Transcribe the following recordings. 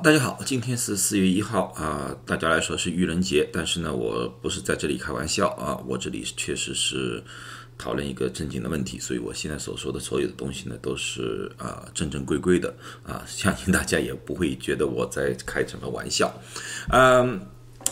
大家好，今天是四月一号啊，大家来说是愚人节，但是呢，我不是在这里开玩笑啊，我这里确实是讨论一个正经的问题，所以我现在所说的所有的东西呢，都是啊正正规规的啊，相信大家也不会觉得我在开什么玩笑，嗯。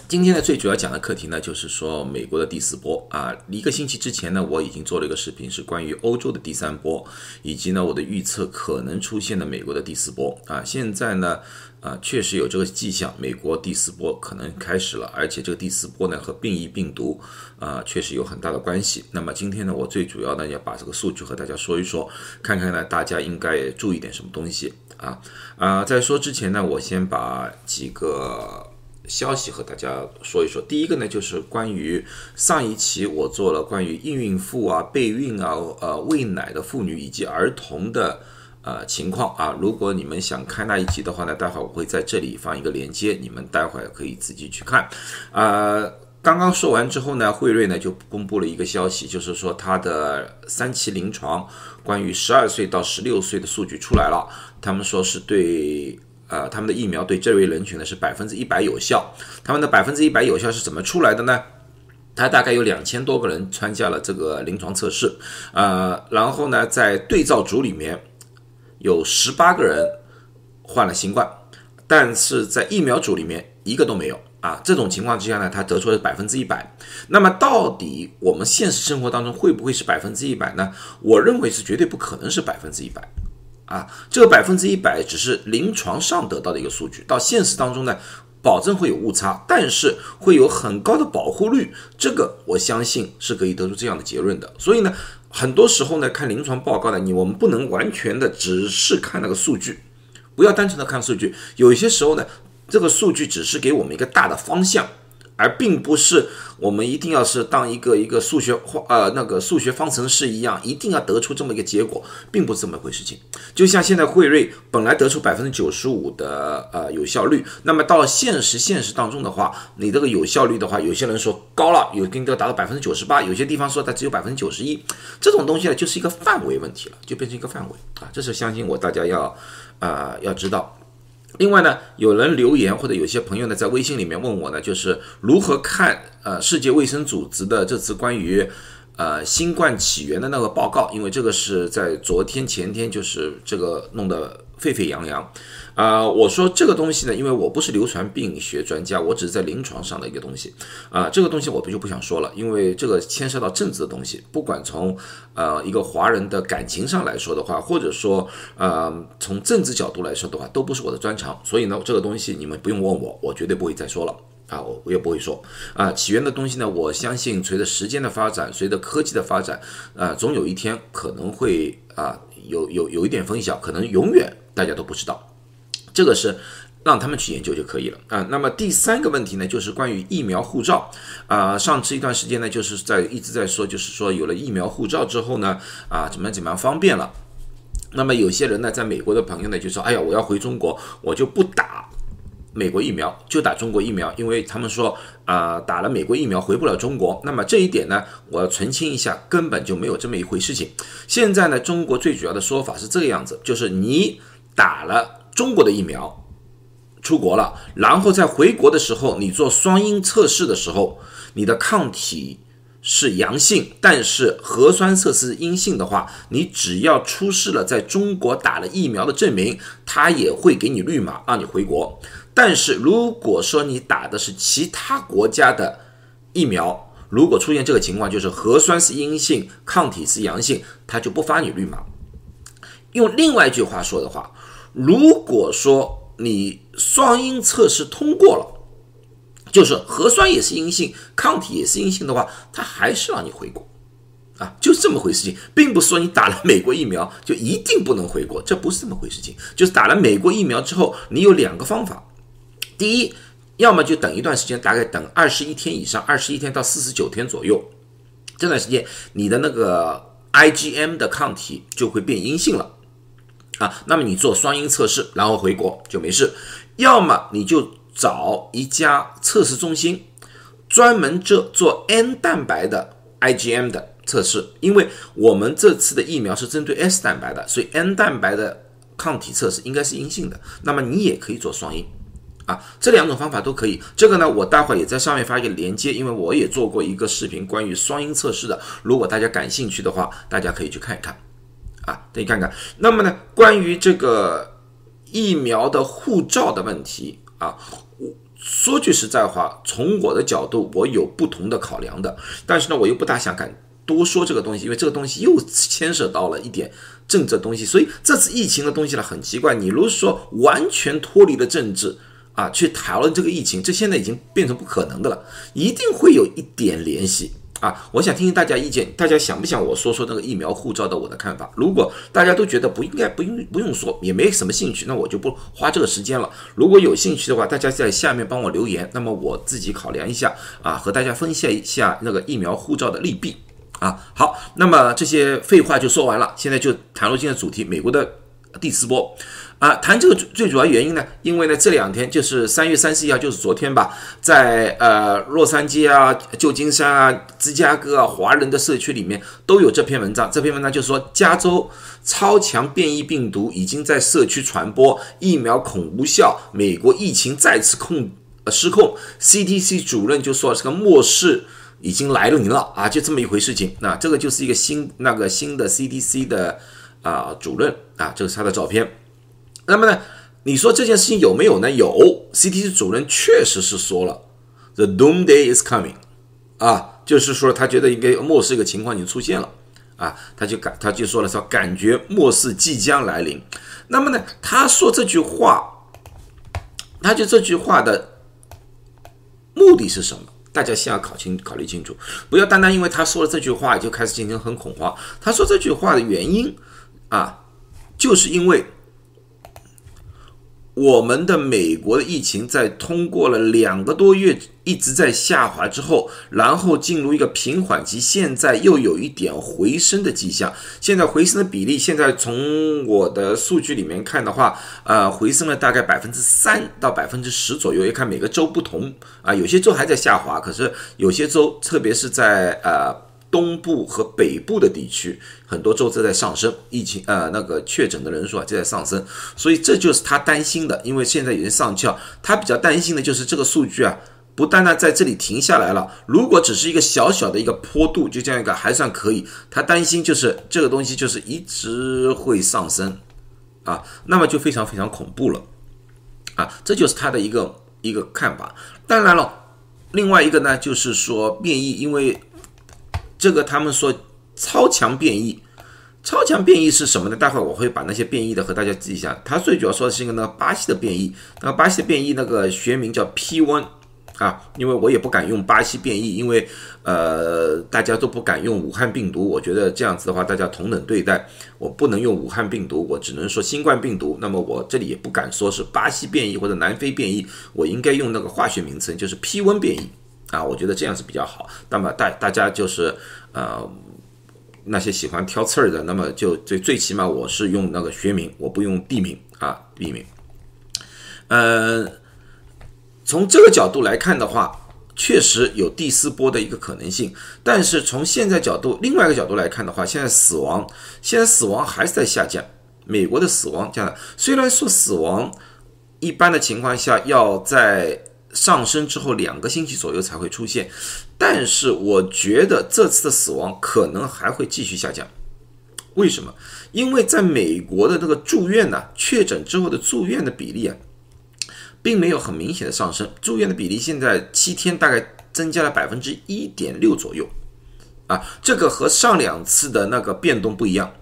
今天呢，最主要讲的课题呢，就是说美国的第四波啊。一个星期之前呢，我已经做了一个视频，是关于欧洲的第三波，以及呢我的预测可能出现的美国的第四波啊。现在呢，啊确实有这个迹象，美国第四波可能开始了，而且这个第四波呢和变异病毒啊确实有很大的关系。那么今天呢，我最主要呢要把这个数据和大家说一说，看看呢大家应该注意点什么东西啊啊。在说之前呢，我先把几个。消息和大家说一说。第一个呢，就是关于上一期我做了关于孕孕妇啊、备孕啊、呃喂奶的妇女以及儿童的呃情况啊。如果你们想看那一集的话呢，待会儿我会在这里放一个链接，你们待会儿可以自己去看。啊，刚刚说完之后呢，惠瑞呢就公布了一个消息，就是说它的三期临床关于十二岁到十六岁的数据出来了，他们说是对。呃，他们的疫苗对这类人群呢是百分之一百有效。他们的百分之一百有效是怎么出来的呢？他大概有两千多个人参加了这个临床测试，呃，然后呢，在对照组里面有十八个人患了新冠，但是在疫苗组里面一个都没有啊。这种情况之下呢，他得出了百分之一百。那么到底我们现实生活当中会不会是百分之一百呢？我认为是绝对不可能是百分之一百。啊，这个百分之一百只是临床上得到的一个数据，到现实当中呢，保证会有误差，但是会有很高的保护率，这个我相信是可以得出这样的结论的。所以呢，很多时候呢，看临床报告呢，你我们不能完全的只是看那个数据，不要单纯的看数据，有些时候呢，这个数据只是给我们一个大的方向。而并不是我们一定要是当一个一个数学化呃那个数学方程式一样，一定要得出这么一个结果，并不是这么回事。情就像现在辉瑞本来得出百分之九十五的呃有效率，那么到现实现实当中的话，你这个有效率的话，有些人说高了，有跟这个达到百分之九十八，有些地方说它只有百分之九十一，这种东西呢就是一个范围问题了，就变成一个范围啊，这是相信我大家要啊要知道。另外呢，有人留言或者有些朋友呢在微信里面问我呢，就是如何看呃世界卫生组织的这次关于呃新冠起源的那个报告，因为这个是在昨天前天就是这个弄得。沸沸扬扬，啊，我说这个东西呢，因为我不是流传病学专家，我只是在临床上的一个东西，啊，这个东西我不就不想说了，因为这个牵涉到政治的东西，不管从呃一个华人的感情上来说的话，或者说呃从政治角度来说的话，都不是我的专长，所以呢，这个东西你们不用问我，我绝对不会再说了，啊，我我也不会说，啊，起源的东西呢，我相信随着时间的发展，随着科技的发展，啊，总有一天可能会啊有有有一点分晓，可能永远。大家都不知道，这个是让他们去研究就可以了啊。那么第三个问题呢，就是关于疫苗护照啊。上次一段时间呢，就是在一直在说，就是说有了疫苗护照之后呢，啊，怎么怎么样方便了。那么有些人呢，在美国的朋友呢，就说：“哎呀，我要回中国，我就不打美国疫苗，就打中国疫苗，因为他们说啊，打了美国疫苗回不了中国。”那么这一点呢，我要澄清一下，根本就没有这么一回事情。现在呢，中国最主要的说法是这个样子，就是你。打了中国的疫苗，出国了，然后在回国的时候，你做双阴测试的时候，你的抗体是阳性，但是核酸测试阴性的话，你只要出示了在中国打了疫苗的证明，他也会给你绿码让你回国。但是如果说你打的是其他国家的疫苗，如果出现这个情况，就是核酸是阴性，抗体是阳性，他就不发你绿码。用另外一句话说的话。如果说你双阴测试通过了，就是核酸也是阴性，抗体也是阴性的话，他还是让你回国，啊，就是这么回事情，并不是说你打了美国疫苗就一定不能回国，这不是这么回事情，就是打了美国疫苗之后，你有两个方法，第一，要么就等一段时间，大概等二十一天以上，二十一天到四十九天左右，这段时间你的那个 IgM 的抗体就会变阴性了。啊，那么你做双阴测试，然后回国就没事。要么你就找一家测试中心，专门这做 N 蛋白的 IgM 的测试。因为我们这次的疫苗是针对 S 蛋白的，所以 N 蛋白的抗体测试应该是阴性的。那么你也可以做双阴啊，这两种方法都可以。这个呢，我待会儿也在上面发一个连接，因为我也做过一个视频关于双音测试的。如果大家感兴趣的话，大家可以去看一看，啊，可以看看。那么呢，关于这个疫苗的护照的问题啊，我说句实在话，从我的角度，我有不同的考量的。但是呢，我又不大想敢多说这个东西，因为这个东西又牵涉到了一点政治东西。所以这次疫情的东西呢，很奇怪。你如果说完全脱离了政治，啊，去讨论这个疫情，这现在已经变成不可能的了，一定会有一点联系啊！我想听听大家意见，大家想不想我说说那个疫苗护照的我的看法？如果大家都觉得不应该，不用不用说，也没什么兴趣，那我就不花这个时间了。如果有兴趣的话，大家在下面帮我留言，那么我自己考量一下啊，和大家分析一下那个疫苗护照的利弊啊。好，那么这些废话就说完了，现在就谈论今天主题，美国的第四波。啊，谈这个最主要原因呢，因为呢这两天就是三月三十一号，就是昨天吧，在呃洛杉矶啊、旧金山啊、芝加哥啊，华人的社区里面都有这篇文章。这篇文章就说，加州超强变异病毒已经在社区传播，疫苗恐无效，美国疫情再次控呃失控。CDC 主任就说这个末世已经来临了啊，就这么一回事情。那这个就是一个新那个新的 CDC 的啊主任啊，这是他的照片。那么呢，你说这件事情有没有呢？有，CTC 主任确实是说了，The doom day is coming，啊，就是说他觉得应该末世一个情况已经出现了，啊，他就感他就说了说感觉末世即将来临。那么呢，他说这句话，他就这句话的目的是什么？大家先要考清考虑清楚，不要单单因为他说了这句话就开始进行很恐慌。他说这句话的原因啊，就是因为。我们的美国的疫情在通过了两个多月一直在下滑之后，然后进入一个平缓期，现在又有一点回升的迹象。现在回升的比例，现在从我的数据里面看的话，呃，回升了大概百分之三到百分之十左右。要看每个州不同啊，有些州还在下滑，可是有些州，特别是在呃。东部和北部的地区，很多州都在上升，疫情呃那个确诊的人数啊就在上升，所以这就是他担心的，因为现在已经上翘，他比较担心的就是这个数据啊，不单单在这里停下来了，如果只是一个小小的一个坡度，就这样一个还算可以，他担心就是这个东西就是一直会上升啊，那么就非常非常恐怖了啊，这就是他的一个一个看法。当然了，另外一个呢就是说变异，因为。这个他们说超强变异，超强变异是什么呢？待会我会把那些变异的和大家记一下。他最主要说的是一个那个巴西的变异，那个巴西的变异那个学名叫 P1 啊，因为我也不敢用巴西变异，因为呃大家都不敢用武汉病毒，我觉得这样子的话大家同等对待，我不能用武汉病毒，我只能说新冠病毒。那么我这里也不敢说是巴西变异或者南非变异，我应该用那个化学名称，就是 P1 变异。啊，我觉得这样是比较好。那么大大家就是呃那些喜欢挑刺儿的，那么就最最起码我是用那个学名，我不用地名啊地名。呃，从这个角度来看的话，确实有第四波的一个可能性。但是从现在角度，另外一个角度来看的话，现在死亡现在死亡还是在下降。美国的死亡这样的，虽然说死亡一般的情况下要在。上升之后两个星期左右才会出现，但是我觉得这次的死亡可能还会继续下降。为什么？因为在美国的这个住院呢，确诊之后的住院的比例啊，并没有很明显的上升。住院的比例现在七天大概增加了百分之一点六左右，啊，这个和上两次的那个变动不一样。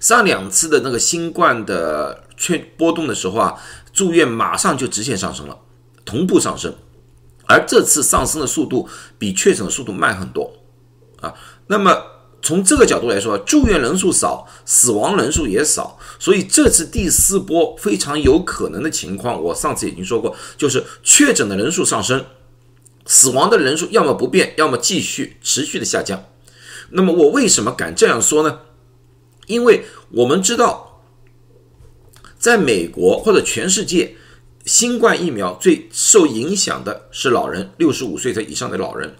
上两次的那个新冠的确波动的时候啊，住院马上就直线上升了。同步上升，而这次上升的速度比确诊的速度慢很多啊。那么从这个角度来说，住院人数少，死亡人数也少，所以这次第四波非常有可能的情况，我上次已经说过，就是确诊的人数上升，死亡的人数要么不变，要么继续持续的下降。那么我为什么敢这样说呢？因为我们知道，在美国或者全世界。新冠疫苗最受影响的是老人，六十五岁以上的老人。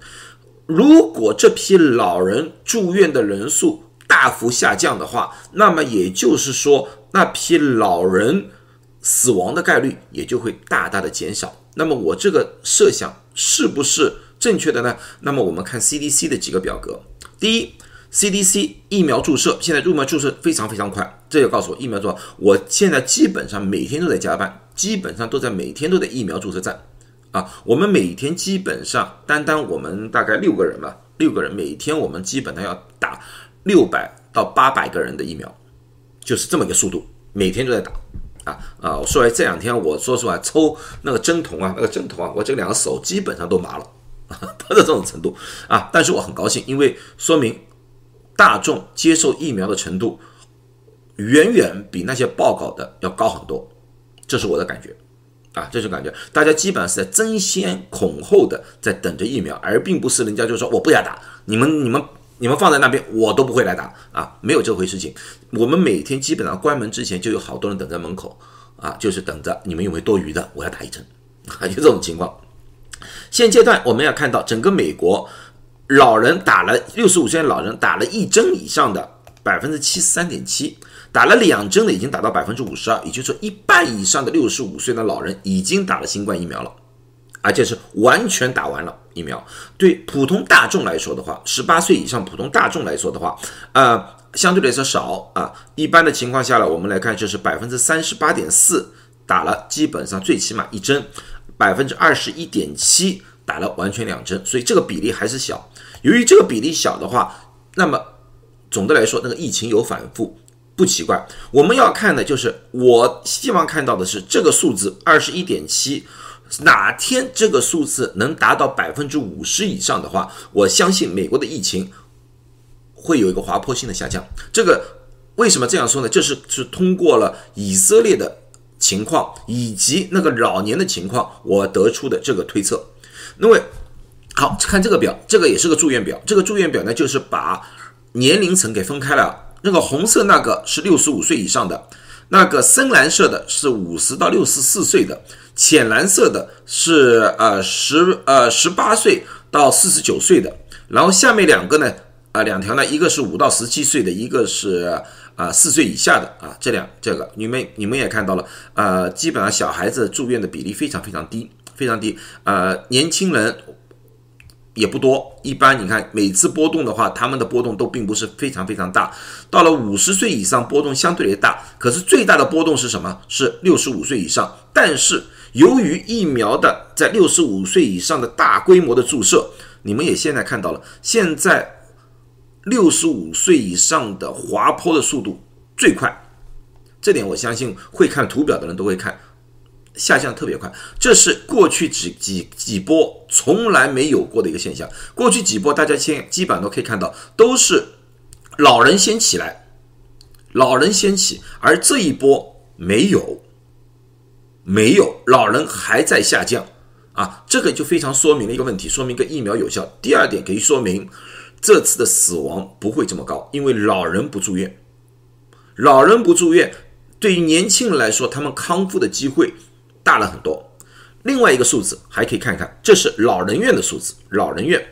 如果这批老人住院的人数大幅下降的话，那么也就是说，那批老人死亡的概率也就会大大的减少。那么我这个设想是不是正确的呢？那么我们看 CDC 的几个表格。第一，CDC 疫苗注射现在入苗注射非常非常快，这就告诉我疫苗注我现在基本上每天都在加班，基本上都在每天都在疫苗注射站啊。我们每天基本上单单我们大概六个人吧，六个人每天我们基本上要打六百到八百个人的疫苗，就是这么一个速度，每天都在打。啊啊！我说来这两天，我说实话，抽那个针筒啊，那个针筒啊，我这两个手基本上都麻了，啊 到这种程度啊。但是我很高兴，因为说明大众接受疫苗的程度远远比那些报告的要高很多，这是我的感觉啊，这是感觉。大家基本上是在争先恐后的在等着疫苗，而并不是人家就说我不要打，你们你们。你们放在那边，我都不会来打啊，没有这回事情。我们每天基本上关门之前就有好多人等在门口啊，就是等着你们有没有多余的，我要打一针啊，就这种情况。现阶段我们要看到整个美国老人打了六十五岁老人打了一针以上的百分之七十三点七，打了两针的已经达到百分之五十二，也就是说一半以上的六十五岁的老人已经打了新冠疫苗了。而且是完全打完了疫苗。对普通大众来说的话，十八岁以上普通大众来说的话，呃，相对来说少啊。一般的情况下呢，我们来看就是百分之三十八点四打了基本上最起码一针，百分之二十一点七打了完全两针，所以这个比例还是小。由于这个比例小的话，那么总的来说，那个疫情有反复不奇怪。我们要看的就是，我希望看到的是这个数字二十一点七。哪天这个数字能达到百分之五十以上的话，我相信美国的疫情会有一个滑坡性的下降。这个为什么这样说呢？这是是通过了以色列的情况以及那个老年的情况，我得出的这个推测。那么好看这个表，这个也是个住院表。这个住院表呢，就是把年龄层给分开了。那个红色那个是六十五岁以上的，那个深蓝色的是五十到六十四岁的。浅蓝色的是呃十呃十八岁到四十九岁的，然后下面两个呢啊两条呢，一个是五到十七岁的，一个是啊四岁以下的啊这两这个你们你们也看到了呃基本上小孩子住院的比例非常非常低非常低呃年轻人也不多，一般你看每次波动的话，他们的波动都并不是非常非常大，到了五十岁以上波动相对的大，可是最大的波动是什么？是六十五岁以上，但是。由于疫苗的在六十五岁以上的大规模的注射，你们也现在看到了，现在六十五岁以上的滑坡的速度最快，这点我相信会看图表的人都会看，下降特别快，这是过去几几几波从来没有过的一个现象。过去几波大家先基本上都可以看到，都是老人先起来，老人先起，而这一波没有。没有，老人还在下降，啊，这个就非常说明了一个问题，说明个疫苗有效。第二点可以说明，这次的死亡不会这么高，因为老人不住院，老人不住院，对于年轻人来说，他们康复的机会大了很多。另外一个数字还可以看看，这是老人院的数字，老人院，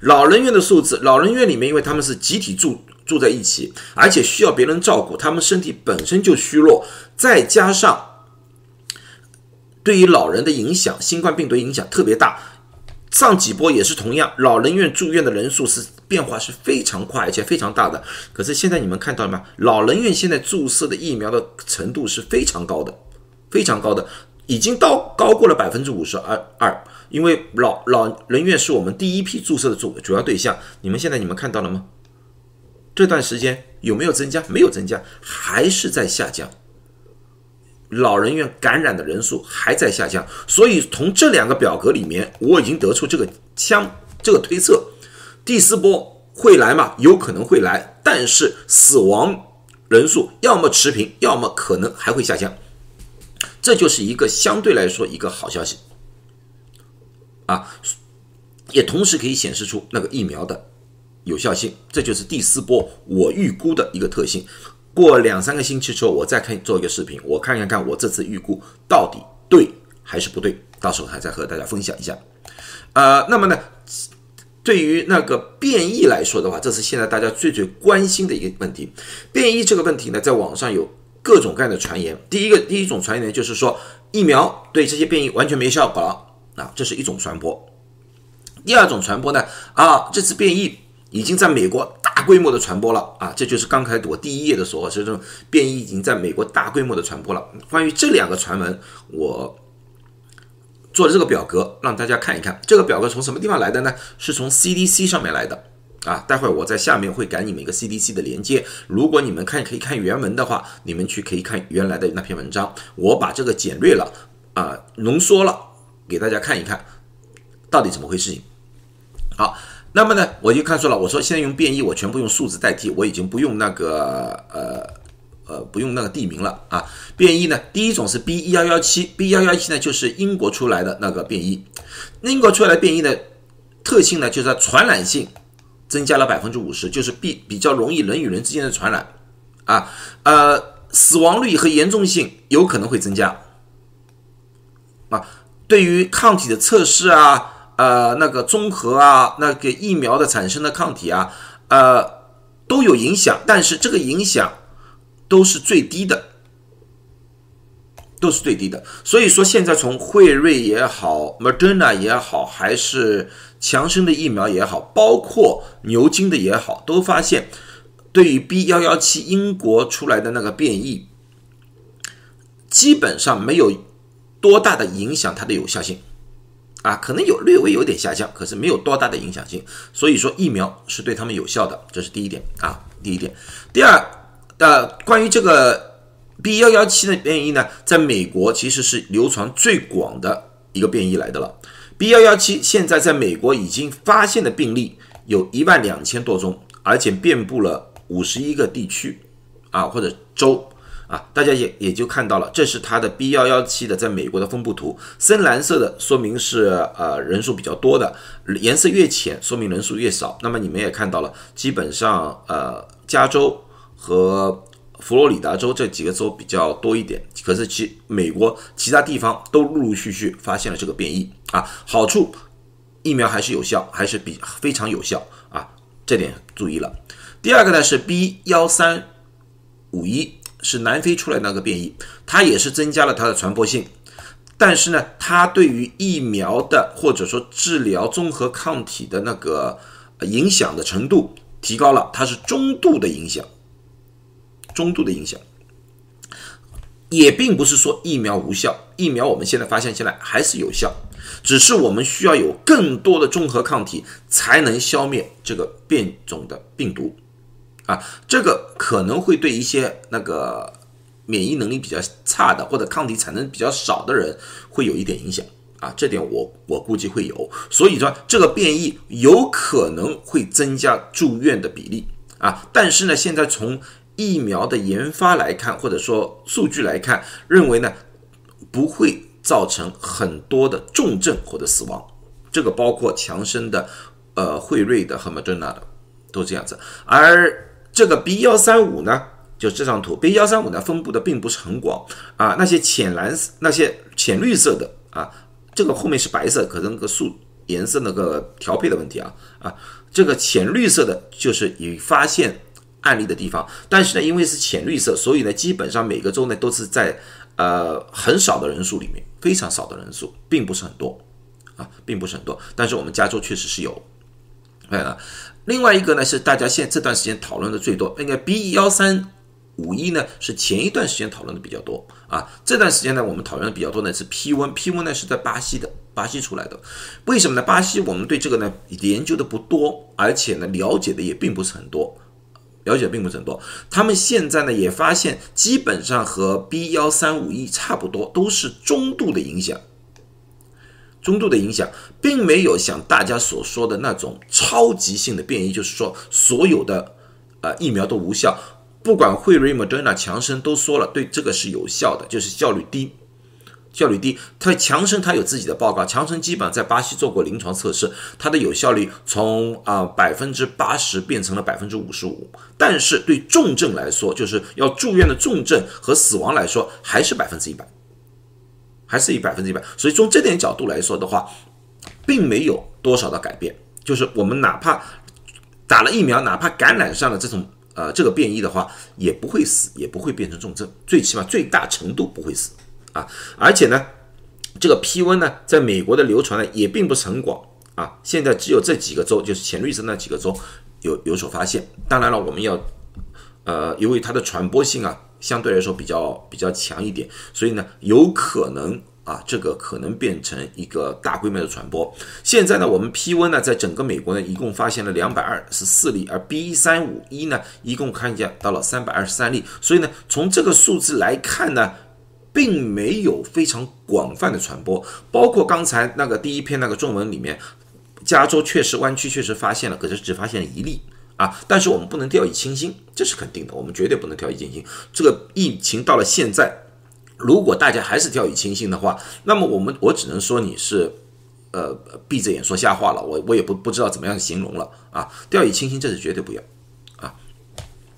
老人院的数字，老人院里面，因为他们是集体住住在一起，而且需要别人照顾，他们身体本身就虚弱，再加上。对于老人的影响，新冠病毒影响特别大。上几波也是同样，老人院住院的人数是变化是非常快而且非常大的。可是现在你们看到了吗？老人院现在注射的疫苗的程度是非常高的，非常高的，已经到高过了百分之五十二二。因为老老人院是我们第一批注射的主主要对象。你们现在你们看到了吗？这段时间有没有增加？没有增加，还是在下降。老人院感染的人数还在下降，所以从这两个表格里面，我已经得出这个相这个推测：第四波会来吗？有可能会来，但是死亡人数要么持平，要么可能还会下降。这就是一个相对来说一个好消息啊，也同时可以显示出那个疫苗的有效性。这就是第四波我预估的一个特性。过两三个星期之后，我再看做一个视频，我看看看我这次预估到底对还是不对，到时候还再和大家分享一下。呃，那么呢，对于那个变异来说的话，这是现在大家最最关心的一个问题。变异这个问题呢，在网上有各种各样的传言。第一个，第一种传言就是说疫苗对这些变异完全没效果了啊，这是一种传播。第二种传播呢，啊，这次变异已经在美国大规模的传播了啊，这就是刚开我第一页的时候，这种变异已经在美国大规模的传播了。关于这两个传闻，我做了这个表格让大家看一看。这个表格从什么地方来的呢？是从 CDC 上面来的。啊，待会儿我在下面会给你们一个 CDC 的连接，如果你们看可以看原文的话，你们去可以看原来的那篇文章，我把这个简略了啊，浓缩了给大家看一看，到底怎么回事？情。好，那么呢，我就看出了，我说现在用变异，我全部用数字代替，我已经不用那个呃呃不用那个地名了啊。变异呢，第一种是 B 幺幺七，B 幺幺七呢就是英国出来的那个变异，英国出来的变异的特性呢，就是它传染性。增加了百分之五十，就是比比较容易人与人之间的传染，啊，呃，死亡率和严重性有可能会增加，啊，对于抗体的测试啊，呃，那个综合啊，那个疫苗的产生的抗体啊，呃，都有影响，但是这个影响都是最低的。都是最低的，所以说现在从辉瑞也好，Moderna 也好，还是强生的疫苗也好，包括牛津的也好，都发现对于 B 幺幺七英国出来的那个变异，基本上没有多大的影响它的有效性啊，可能有略微有点下降，可是没有多大的影响性。所以说疫苗是对他们有效的，这是第一点啊，第一点。第二，呃，关于这个。B 幺幺七的变异呢，在美国其实是流传最广的一个变异来的了。B 幺幺七现在在美国已经发现的病例有一万两千多宗，而且遍布了五十一个地区啊或者州啊，大家也也就看到了，这是它的 B 幺幺七的在美国的分布图。深蓝色的说明是呃人数比较多的，颜色越浅说明人数越少。那么你们也看到了，基本上呃加州和佛罗里达州这几个州比较多一点，可是其美国其他地方都陆陆续续发现了这个变异啊。好处，疫苗还是有效，还是比非常有效啊，这点注意了。第二个呢是 B 幺三五一，是南非出来那个变异，它也是增加了它的传播性，但是呢，它对于疫苗的或者说治疗综合抗体的那个影响的程度提高了，它是中度的影响。中度的影响，也并不是说疫苗无效，疫苗我们现在发现现在还是有效，只是我们需要有更多的综合抗体才能消灭这个变种的病毒，啊，这个可能会对一些那个免疫能力比较差的或者抗体产生比较少的人会有一点影响，啊，这点我我估计会有，所以说这个变异有可能会增加住院的比例，啊，但是呢，现在从疫苗的研发来看，或者说数据来看，认为呢不会造成很多的重症或者死亡，这个包括强生的、呃辉瑞的和 Moderna 的都这样子。而这个 B 幺三五呢，就这张图，B 幺三五呢分布的并不是很广啊，那些浅蓝、那些浅绿色的啊，这个后面是白色，可能个数颜色那个调配的问题啊啊，这个浅绿色的就是已发现。案例的地方，但是呢，因为是浅绿色，所以呢，基本上每个州呢都是在呃很少的人数里面，非常少的人数，并不是很多啊，并不是很多。但是我们加州确实是有。哎，另外一个呢是大家现这段时间讨论的最多，那个 B 幺三五一呢是前一段时间讨论的比较多啊。这段时间呢我们讨论的比较多呢是 P 温，P 温呢是在巴西的，巴西出来的。为什么呢？巴西我们对这个呢研究的不多，而且呢了解的也并不是很多。了解并不是很多，他们现在呢也发现，基本上和 B 幺三五 E 差不多，都是中度的影响，中度的影响，并没有像大家所说的那种超级性的变异，就是说所有的呃疫苗都无效，不管辉瑞、Moderna、强生都说了，对这个是有效的，就是效率低。效率低，它强生它有自己的报告，强生基本在巴西做过临床测试，它的有效率从啊百分之八十变成了百分之五十五，但是对重症来说，就是要住院的重症和死亡来说，还是百分之一百，还是以百分之一百，所以从这点角度来说的话，并没有多少的改变，就是我们哪怕打了疫苗，哪怕感染上了这种呃这个变异的话，也不会死，也不会变成重症，最起码最大程度不会死。啊。而且呢，这个 P 温呢，在美国的流传呢也并不是很广啊。现在只有这几个州，就是浅绿色那几个州有有所发现。当然了，我们要呃，因为它的传播性啊，相对来说比较比较强一点，所以呢，有可能。啊，这个可能变成一个大规模的传播。现在呢，我们 P 温呢，在整个美国呢，一共发现了两百二十四例，而 B 三五一呢，一共看见到了三百二十三例。所以呢，从这个数字来看呢，并没有非常广泛的传播。包括刚才那个第一篇那个中文里面，加州确实湾区确实发现了，可是只发现了一例啊。但是我们不能掉以轻心，这是肯定的，我们绝对不能掉以轻心。这个疫情到了现在。如果大家还是掉以轻心的话，那么我们我只能说你是，呃，闭着眼说瞎话了。我我也不不知道怎么样形容了啊。掉以轻心这是绝对不要啊。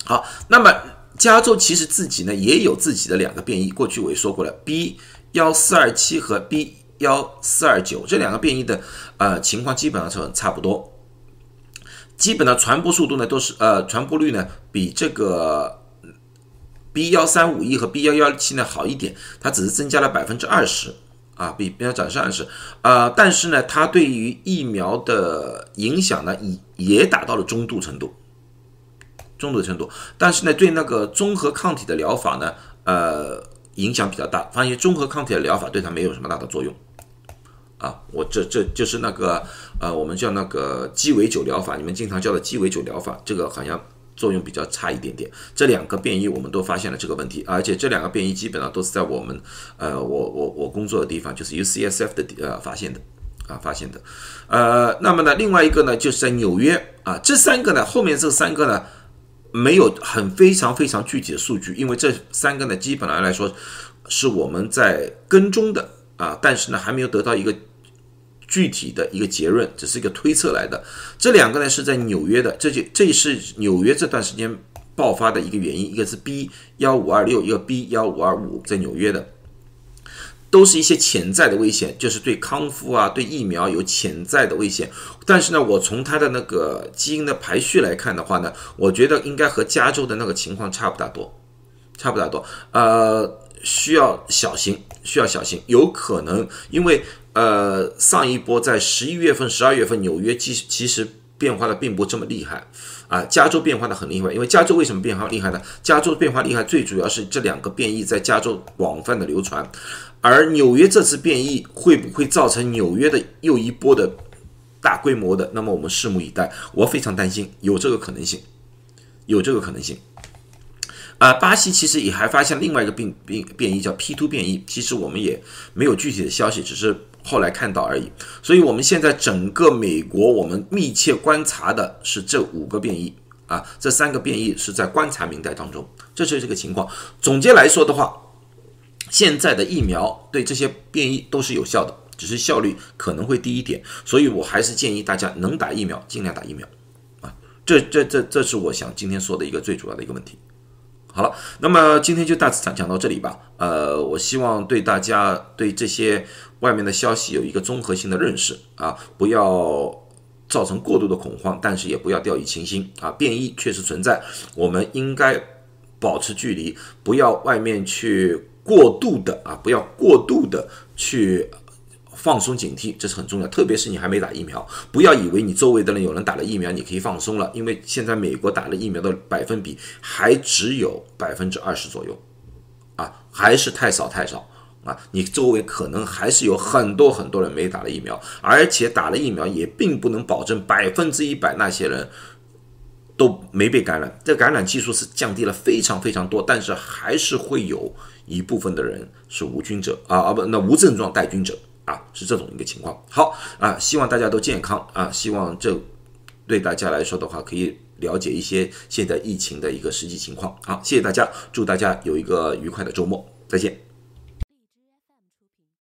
好，那么加州其实自己呢也有自己的两个变异，过去我也说过了，B 幺四二七和 B 幺四二九这两个变异的呃情况基本上是差不多，基本的传播速度呢都是呃传播率呢比这个。B 幺三五一和 B 幺幺七呢好一点，它只是增加了百分之二十啊，比比较涨是二十，呃，但是呢，它对于疫苗的影响呢，也也达到了中度程度，中度程度，但是呢，对那个综合抗体的疗法呢，呃，影响比较大，发现综合抗体的疗法对它没有什么大的作用，啊，我这这就是那个呃，我们叫那个鸡尾酒疗法，你们经常叫的鸡尾酒疗法，这个好像。作用比较差一点点，这两个变异我们都发现了这个问题，而且这两个变异基本上都是在我们，呃，我我我工作的地方，就是 UCSF 的呃发现的，啊发现的，呃，那么呢，另外一个呢，就是在纽约。啊，这三个呢，后面这三个呢，没有很非常非常具体的数据，因为这三个呢，基本上来说是我们在跟踪的啊，但是呢，还没有得到一个。具体的一个结论只是一个推测来的，这两个呢是在纽约的，这就这是纽约这段时间爆发的一个原因，一个是 B 幺五二六，一个 B 幺五二五，在纽约的，都是一些潜在的危险，就是对康复啊，对疫苗有潜在的危险。但是呢，我从它的那个基因的排序来看的话呢，我觉得应该和加州的那个情况差不大多，差不大多，呃，需要小心，需要小心，有可能因为。呃，上一波在十一月份、十二月份，纽约其其实变化的并不这么厉害啊。加州变化的很厉害，因为加州为什么变化厉害呢？加州变化厉害，最主要是这两个变异在加州广泛的流传，而纽约这次变异会不会造成纽约的又一波的大规模的？那么我们拭目以待。我非常担心，有这个可能性，有这个可能性。啊，巴西其实也还发现另外一个病病变异叫 P2 变异，其实我们也没有具体的消息，只是。后来看到而已，所以我们现在整个美国，我们密切观察的是这五个变异啊，这三个变异是在观察名单当中，这是这个情况。总结来说的话，现在的疫苗对这些变异都是有效的，只是效率可能会低一点，所以我还是建议大家能打疫苗尽量打疫苗啊。这这这这是我想今天说的一个最主要的一个问题。好了，那么今天就大致讲讲到这里吧。呃，我希望对大家对这些外面的消息有一个综合性的认识啊，不要造成过度的恐慌，但是也不要掉以轻心啊。变异确实存在，我们应该保持距离，不要外面去过度的啊，不要过度的去。放松警惕，这是很重要。特别是你还没打疫苗，不要以为你周围的人有人打了疫苗，你可以放松了。因为现在美国打了疫苗的百分比还只有百分之二十左右，啊，还是太少太少啊！你周围可能还是有很多很多人没打了疫苗，而且打了疫苗也并不能保证百分之一百那些人都没被感染。这感染技术是降低了非常非常多，但是还是会有一部分的人是无菌者啊啊不，那无症状带菌者。啊，是这种一个情况。好啊，希望大家都健康啊，希望这对大家来说的话，可以了解一些现在疫情的一个实际情况。好，谢谢大家，祝大家有一个愉快的周末，再见。